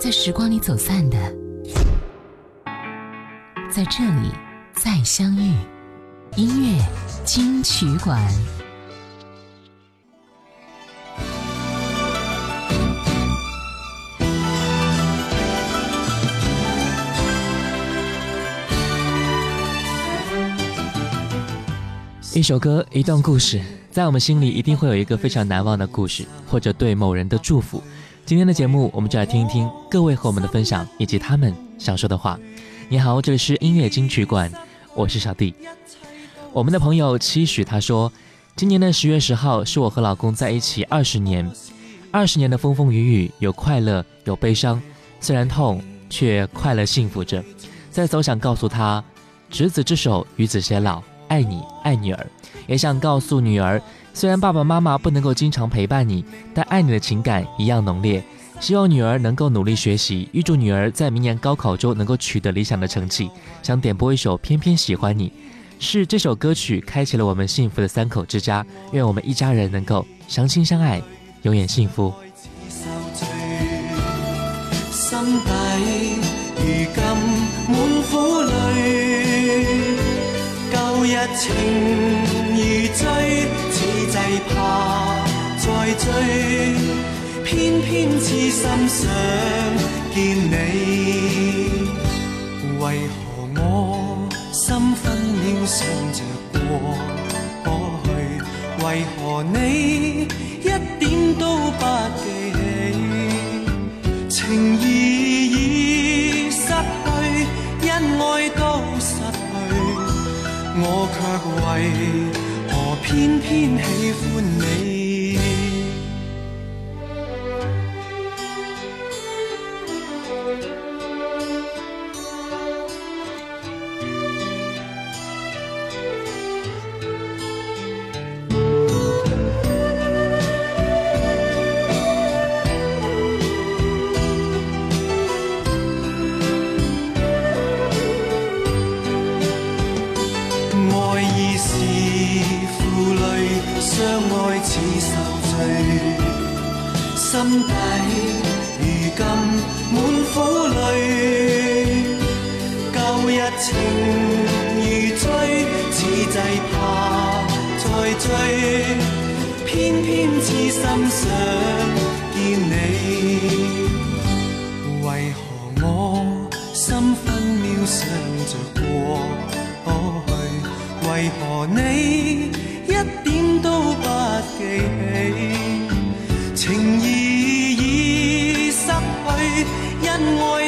在时光里走散的，在这里再相遇。音乐金曲馆。一首歌，一段故事，在我们心里一定会有一个非常难忘的故事，或者对某人的祝福。今天的节目，我们就来听一听各位和我们的分享，以及他们想说的话。你好，这里是音乐金曲馆，我是小弟。我们的朋友期许他说，今年的十月十号是我和老公在一起二十年，二十年的风风雨雨，有快乐，有悲伤，虽然痛，却快乐幸福着。在走想告诉他，执子之手，与子偕老。爱你，爱女儿，也想告诉女儿，虽然爸爸妈妈不能够经常陪伴你，但爱你的情感一样浓烈。希望女儿能够努力学习，预祝女儿在明年高考中能够取得理想的成绩。想点播一首《偏偏喜欢你》，是这首歌曲开启了我们幸福的三口之家。愿我们一家人能够相亲相爱，永远幸福。一情如醉，怕再追，偏偏痴心想见你。为何我心分秒想着过过去？为何你情如醉，此际怕再追，偏偏痴心想见你。为何我心分秒想着过去？为何你一点都不记起？情义已失去，因爱。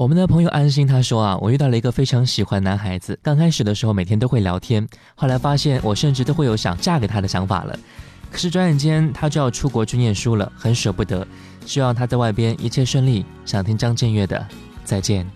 我们的朋友安心他说啊，我遇到了一个非常喜欢男孩子，刚开始的时候每天都会聊天，后来发现我甚至都会有想嫁给他的想法了。可是转眼间他就要出国去念书了，很舍不得，希望他在外边一切顺利。想听张震岳的再见。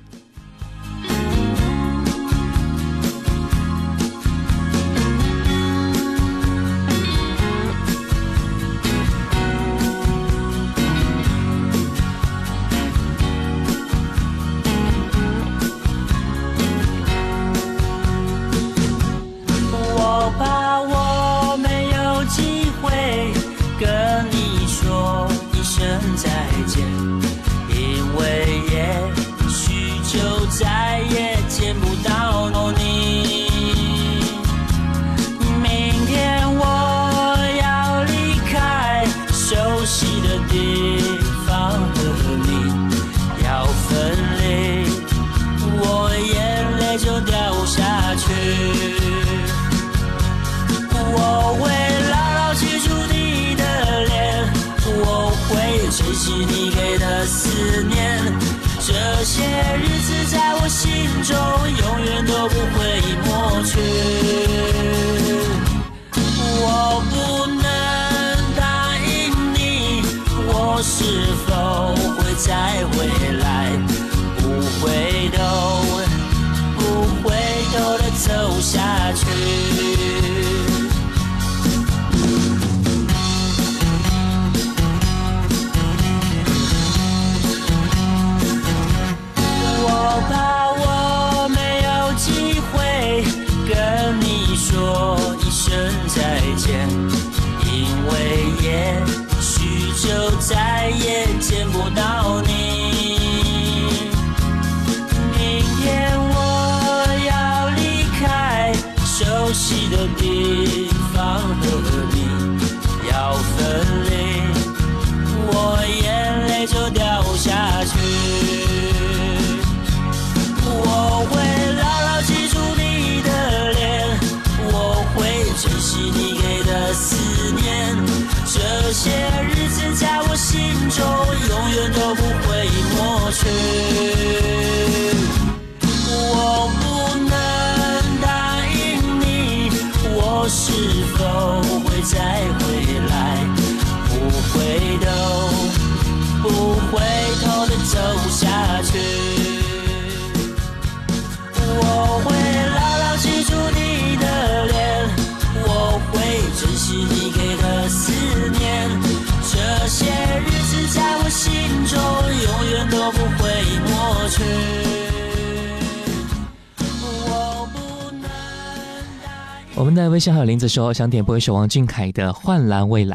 我们的微信好友林子说想点播一首王俊凯的《幻蓝未来》。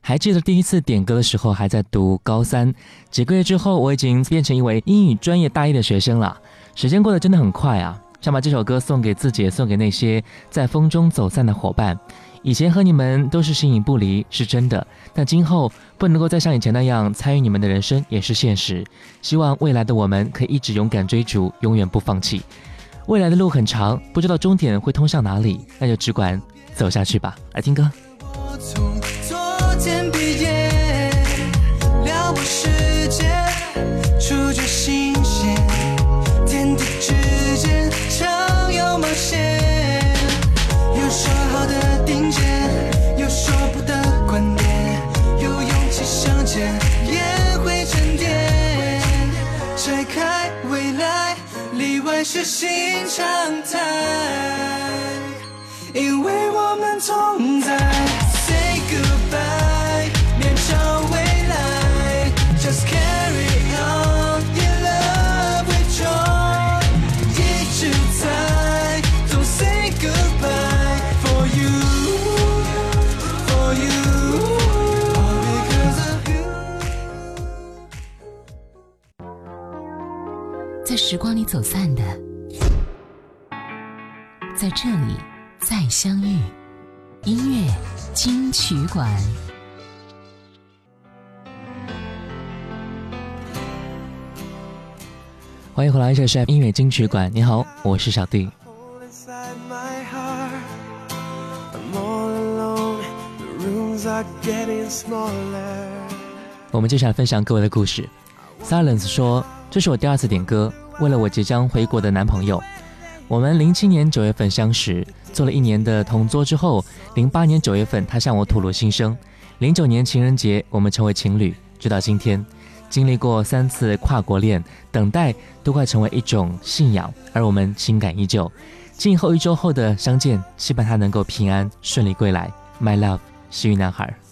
还记得第一次点歌的时候还在读高三，几个月之后我已经变成一位英语专业大一的学生了。时间过得真的很快啊！想把这首歌送给自己，送给那些在风中走散的伙伴。以前和你们都是形影不离，是真的。但今后不能够再像以前那样参与你们的人生，也是现实。希望未来的我们可以一直勇敢追逐，永远不放弃。未来的路很长，不知道终点会通向哪里，那就只管走下去吧。来听歌。是新常态，因为我们同在。时光里走散的。在这里再相遇，音乐金曲馆。欢迎回来，这是音乐金曲馆。你好，我是小弟。我们接下来分享各位的故事。Silence 说：“这是我第二次点歌，为了我即将回国的男朋友。”我们零七年九月份相识，做了一年的同桌之后，零八年九月份他向我吐露心声，零九年情人节我们成为情侣，直到今天，经历过三次跨国恋，等待都快成为一种信仰，而我们情感依旧。今后一周后的相见，期盼他能够平安顺利归来。My love，幸运男孩。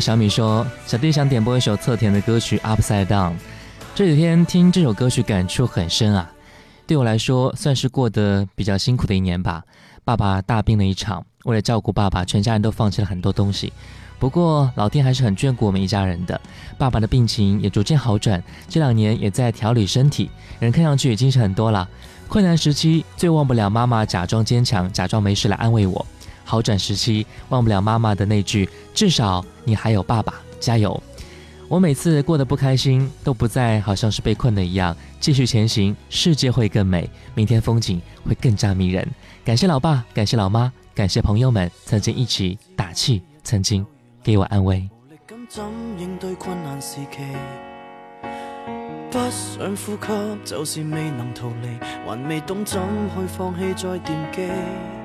小米说：“小弟想点播一首侧田的歌曲《Upside Down》。这几天听这首歌曲，感触很深啊。对我来说，算是过得比较辛苦的一年吧。爸爸大病了一场，为了照顾爸爸，全家人都放弃了很多东西。不过老天还是很眷顾我们一家人的。爸爸的病情也逐渐好转，这两年也在调理身体，人看上去也精神很多了。困难时期最忘不了妈妈假装坚强，假装没事来安慰我。”好转时期，忘不了妈妈的那句：“至少你还有爸爸，加油！”我每次过得不开心，都不再好像是被困的一样，继续前行，世界会更美，明天风景会更加迷人。感谢老爸，感谢老妈，感谢朋友们曾经一起打气，曾经给我安慰。不想呼吸，就是未能逃离，还未懂怎去放弃再惦记。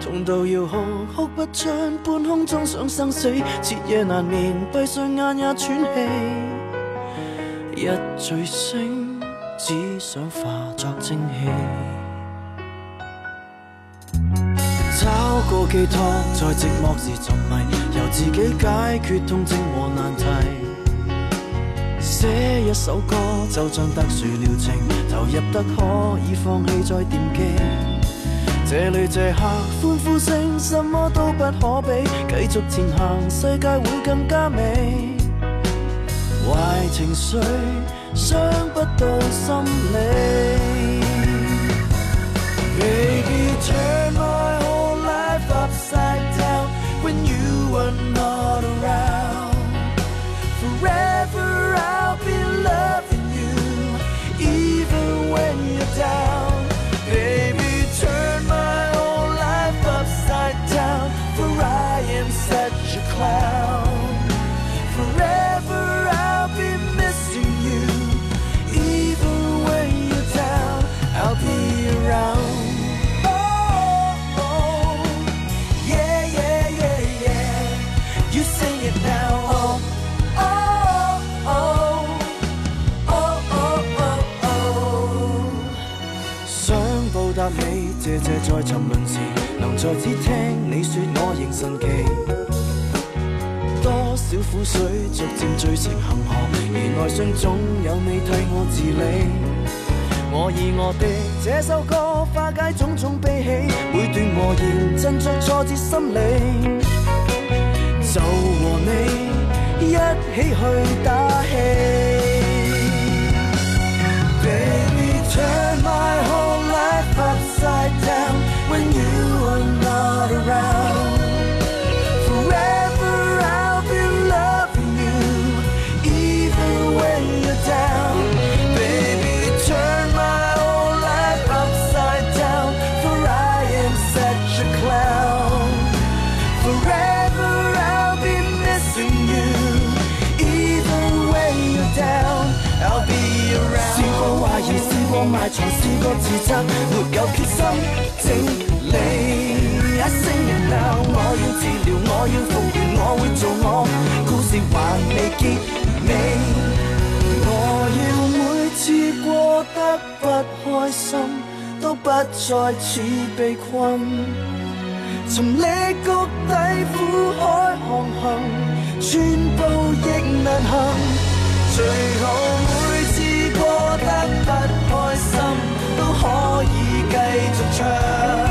痛到要哭，哭不出，半空中想生死，彻夜难眠，闭上眼也喘气。一醉醒，只想化作蒸汽。找个寄托，在寂寞时沉迷，由自己解决痛症和难题。写一首歌，就像特殊疗程，投入得可以放弃再惦记。这里这刻欢呼声，什么都不可比，继续前行，世界会更加美。坏情绪伤不到心里。总有你替我治理。我以我的这首歌化解种种悲喜，每段和言振作挫折心理，就和你一起去打气。Baby turn my whole life upside down when you are not around. 而试过埋藏试过自责没有决心整理一声我要治疗我要复原我会做我故事还未结尾我要每次过得不开心都不再似被困。从你谷底苦海航行全部亦难行最好得不开心，都可以继续唱。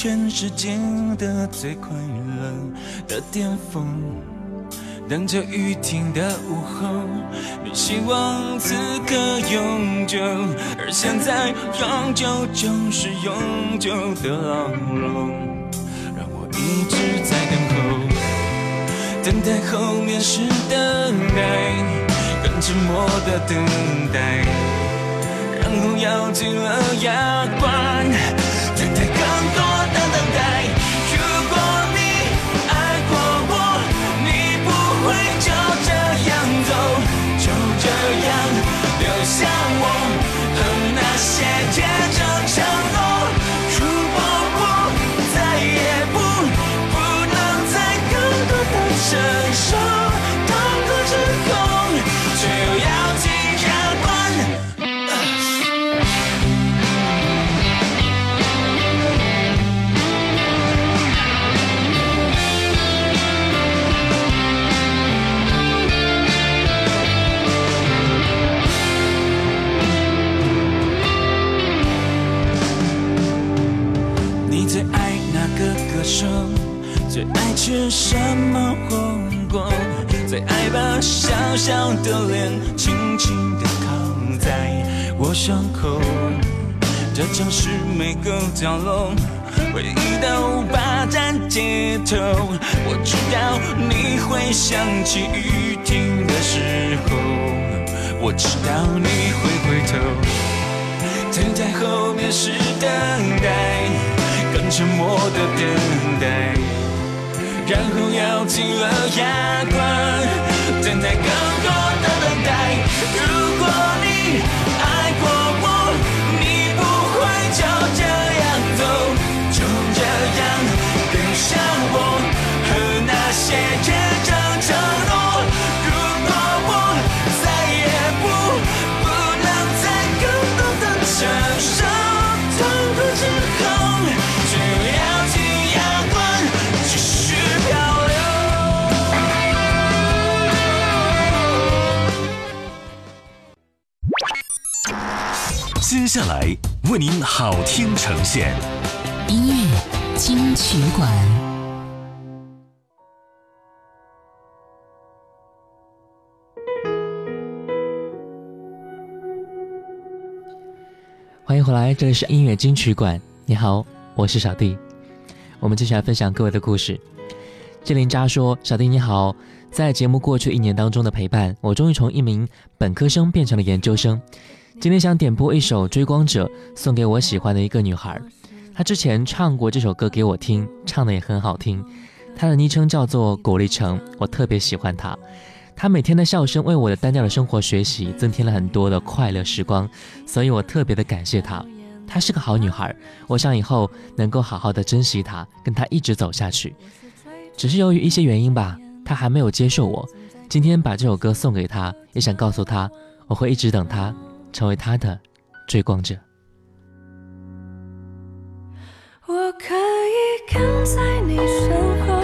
全世界的最快乐的巅峰。等着雨停的午后，你希望此刻永久，而现在永久就是永久的牢笼，让我一直在等候，等待后面是等待，更沉默的等待，然后咬紧了牙关，和吃什么火锅？最爱把小小的脸轻轻地靠在我胸口。这城市每个角落，回忆都霸占街头。我知道你会想起雨停的时候，我知道你会回头。等待后面是等待，更沉默的等待，然后咬紧了牙关，下来为您好听呈现，音乐金曲馆，欢迎回来，这里是音乐金曲馆。你好，我是小弟。我们接下来分享各位的故事。志林渣说：“小弟你好，在节目过去一年当中的陪伴，我终于从一名本科生变成了研究生。今天想点播一首《追光者》，送给我喜欢的一个女孩。她之前唱过这首歌给我听，唱的也很好听。她的昵称叫做果粒橙，我特别喜欢她。她每天的笑声为我的单调的生活学习增添了很多的快乐时光，所以我特别的感谢她。她是个好女孩，我想以后能够好好的珍惜她，跟她一直走下去。只是由于一些原因吧，她还没有接受我。今天把这首歌送给她，也想告诉她，我会一直等她，成为他的追光者。我可以跟在你身后，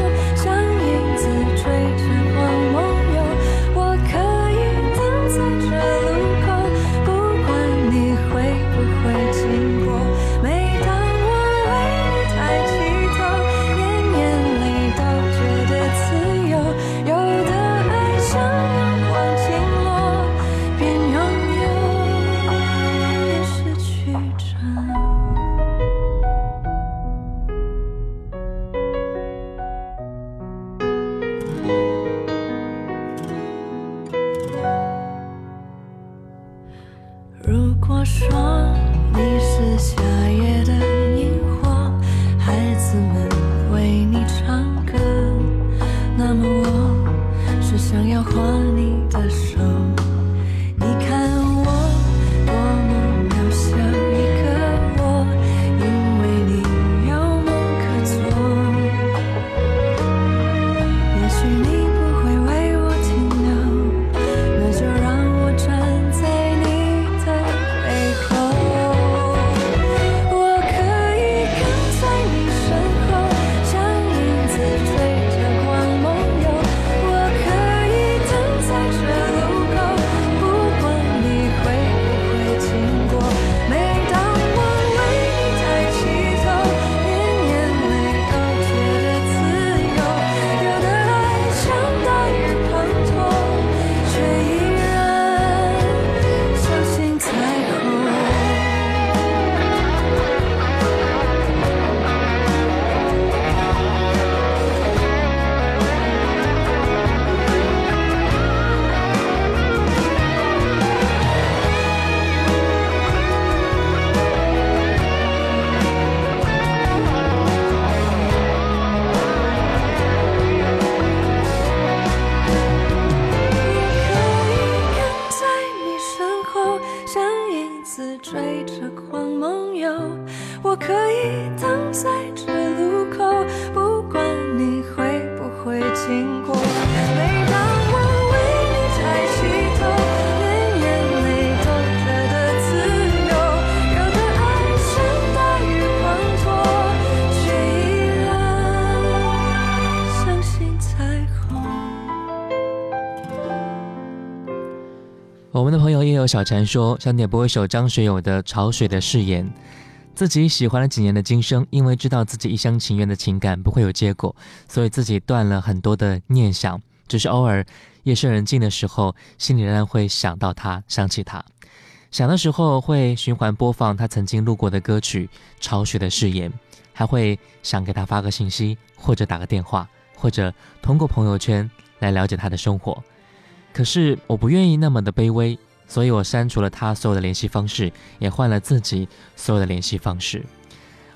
友小婵说，想点播一首张学友的《潮水的誓言》。自己喜欢了几年的今生，因为知道自己一厢情愿的情感不会有结果，所以自己断了很多的念想。只是偶尔夜深人静的时候，心里仍然会想到他，想起他。想的时候会循环播放他曾经录过的歌曲《潮水的誓言》，还会想给他发个信息，或者打个电话，或者通过朋友圈来了解他的生活。可是我不愿意那么的卑微，所以我删除了他所有的联系方式，也换了自己所有的联系方式。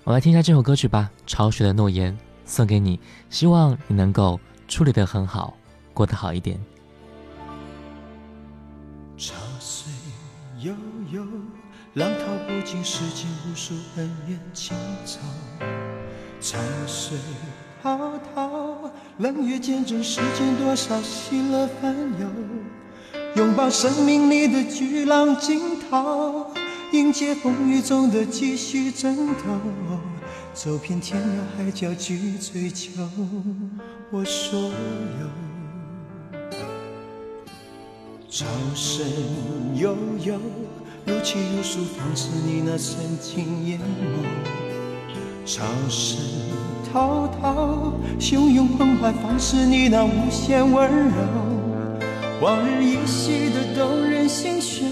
我来听一下这首歌曲吧，《潮水的诺言》送给你，希望你能够处理得很好，过得好一点。潮水悠悠，浪淘不尽世间无数恩怨情仇。潮水滔滔，冷月见证世间多少喜乐烦忧。拥抱生命里的巨浪惊涛，迎接风雨中的继续争斗。走遍天涯海角去追求我所有。潮声悠悠，如泣如诉，放肆你那深情眼眸。潮声滔滔，汹涌澎湃，放肆你那无限温柔。往日依稀的动人心弦，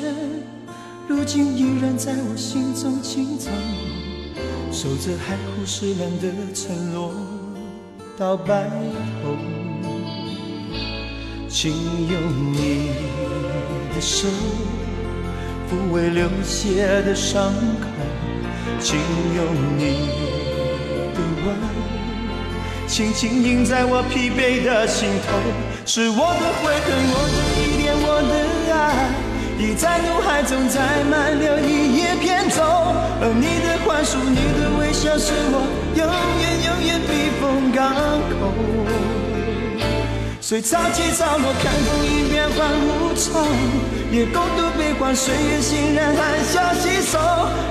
如今依然在我心中轻奏。守着海枯石烂的承诺，到白头。请用你的手抚慰流血的伤口，请用你的吻轻轻印在我疲惫的心头。是我的悔恨，我的依恋，我的爱，已在怒海中载满了一叶扁舟。而你的宽恕，你的微笑，是我永远永远避风港口。随潮起潮落，看风云变幻无常，也共度悲欢，岁月欣然含笑携手。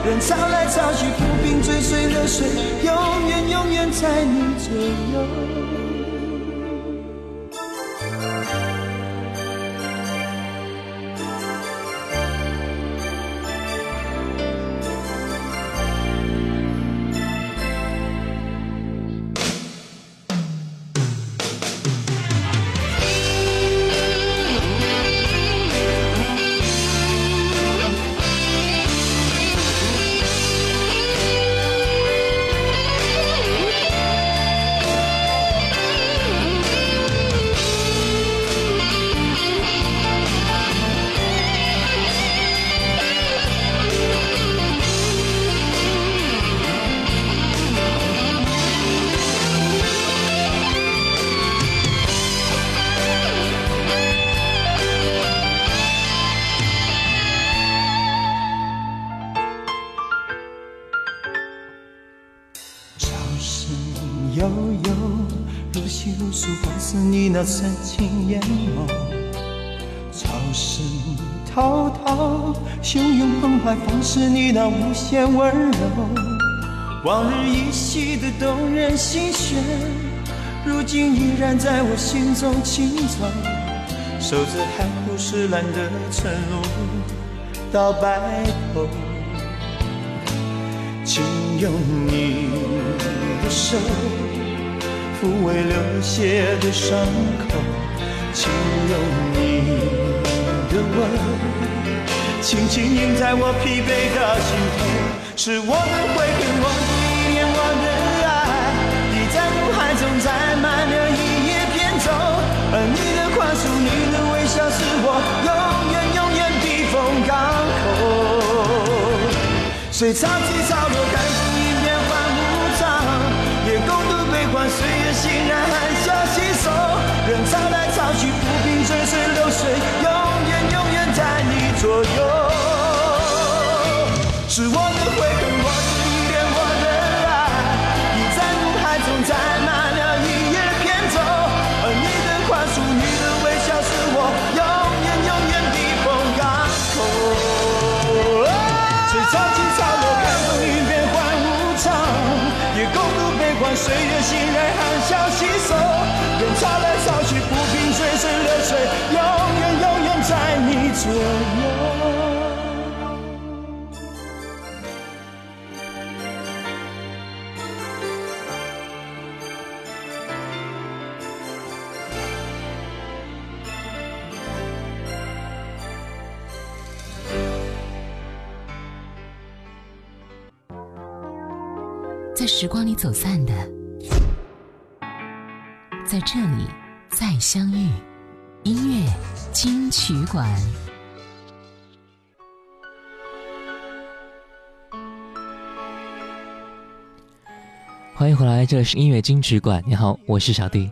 任潮来潮去，浮萍追随流水，永远永远在你左右。是，你那无限温柔。往日依稀的动人心弦，如今依然在我心中轻奏。守着海枯石烂的承诺，到白头。请用你的手抚慰流血的伤口，请用你的吻轻轻印在我疲惫的心头。是我的悔恨，我的依恋，我的爱，你在怒海中载满了一叶扁舟。而你的宽恕，你的微笑，是我永远永远避风港口。随潮起潮落，看风云变幻无常，也共度悲欢，岁月欣然含笑携手。任潮来潮去，浮萍追随流水，永远永远在你左右。岁月欣然含笑携手。任潮来潮去，浮萍追随流水，永远永远在你左右。在时光里走散的，在这里再相遇。音乐金曲馆，欢迎回来，这里是音乐金曲馆。你好，我是小弟。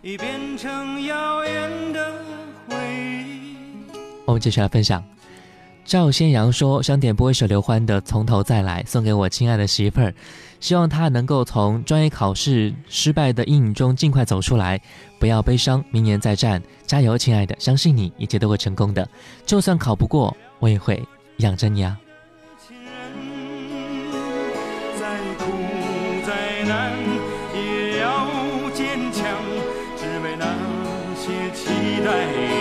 已变成遥远的回忆。我们接下来分享。赵先阳说：“想点播一首刘欢的《从头再来》，送给我亲爱的媳妇儿，希望她能够从专业考试失败的阴影中尽快走出来，不要悲伤，明年再战，加油，亲爱的，相信你，一切都会成功的。就算考不过，我也会养着你啊。”亲人，再苦再难也要坚强，只为那些期待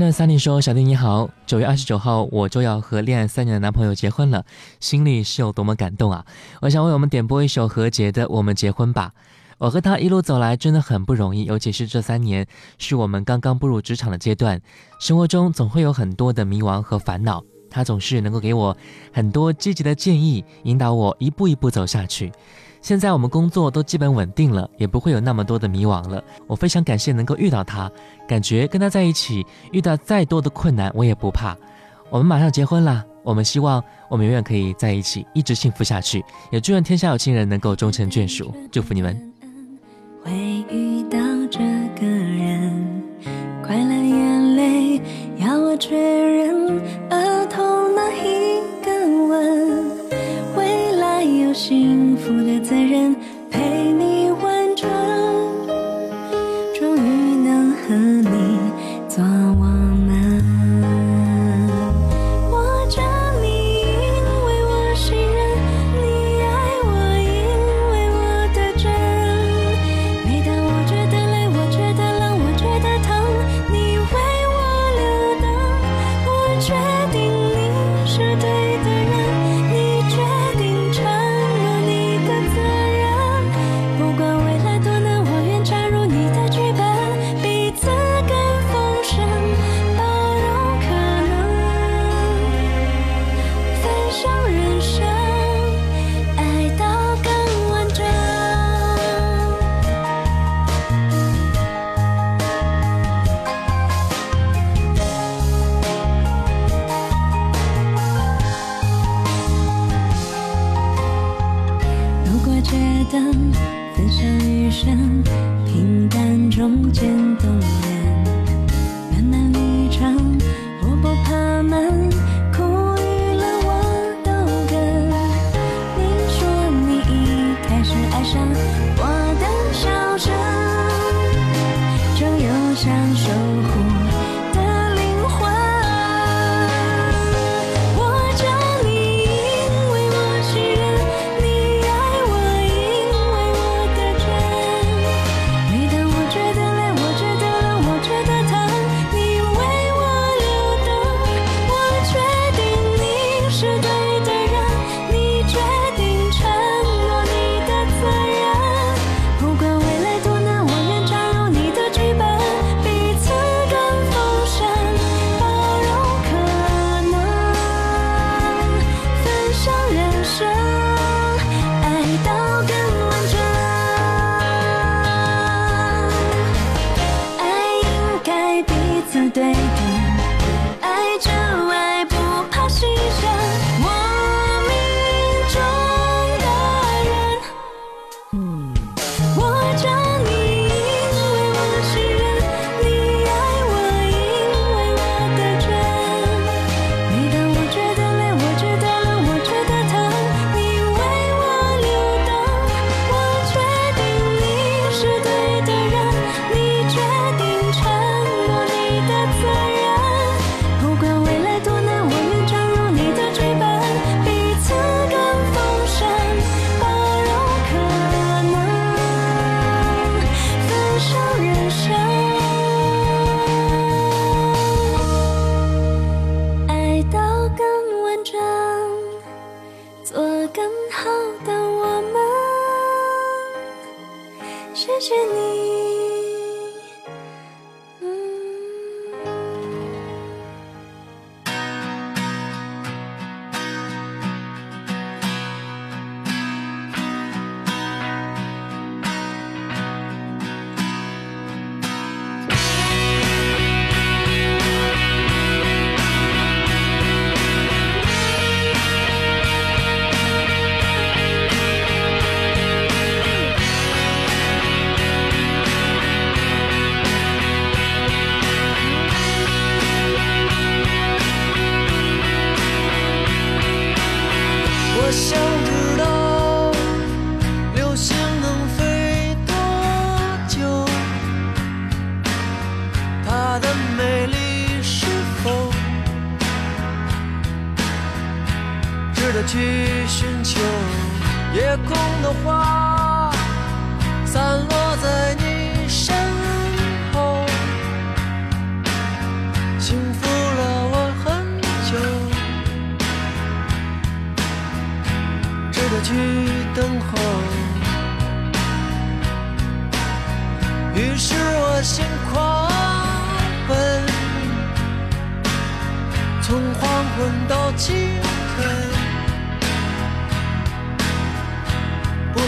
的 Sunny 说：“小弟你好，九月二十九号我就要和恋爱三年的男朋友结婚了，心里是有多么感动啊！我想为我们点播一首何洁的《我们结婚吧》。我和他一路走来真的很不容易，尤其是这三年，是我们刚刚步入职场的阶段，生活中总会有很多的迷茫和烦恼。他总是能够给我很多积极的建议，引导我一步一步走下去。现在我们工作都基本稳定了，也不会有那么多的迷惘了。我非常感谢能够遇到他，感觉跟他在一起，遇到再多的困难我也不怕。我们马上结婚了，我们希望我们永远可以在一起，一直幸福下去。也祝愿天下有情人能够终成眷属，祝福你们。会遇到这个人，快乐眼泪要我确认，幸福的责任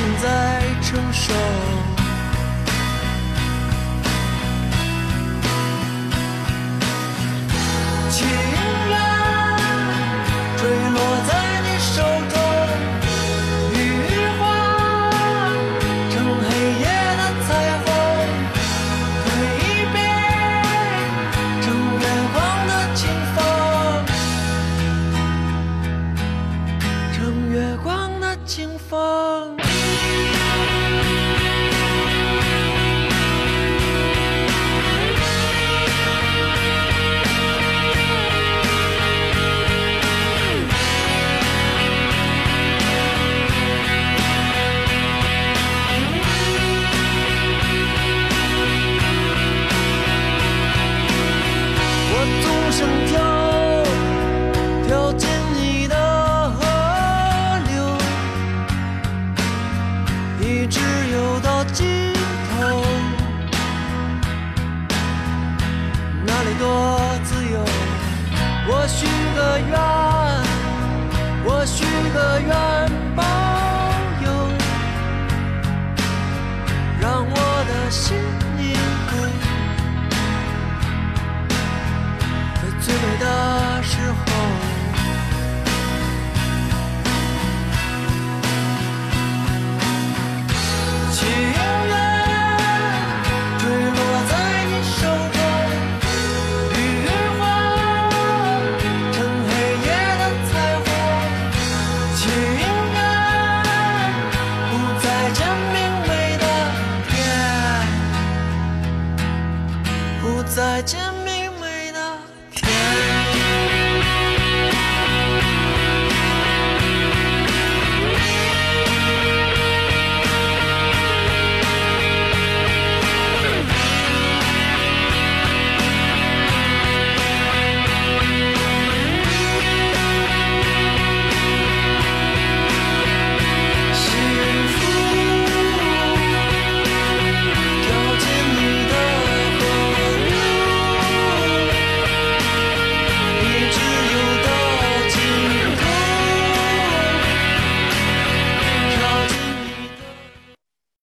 正在承受。我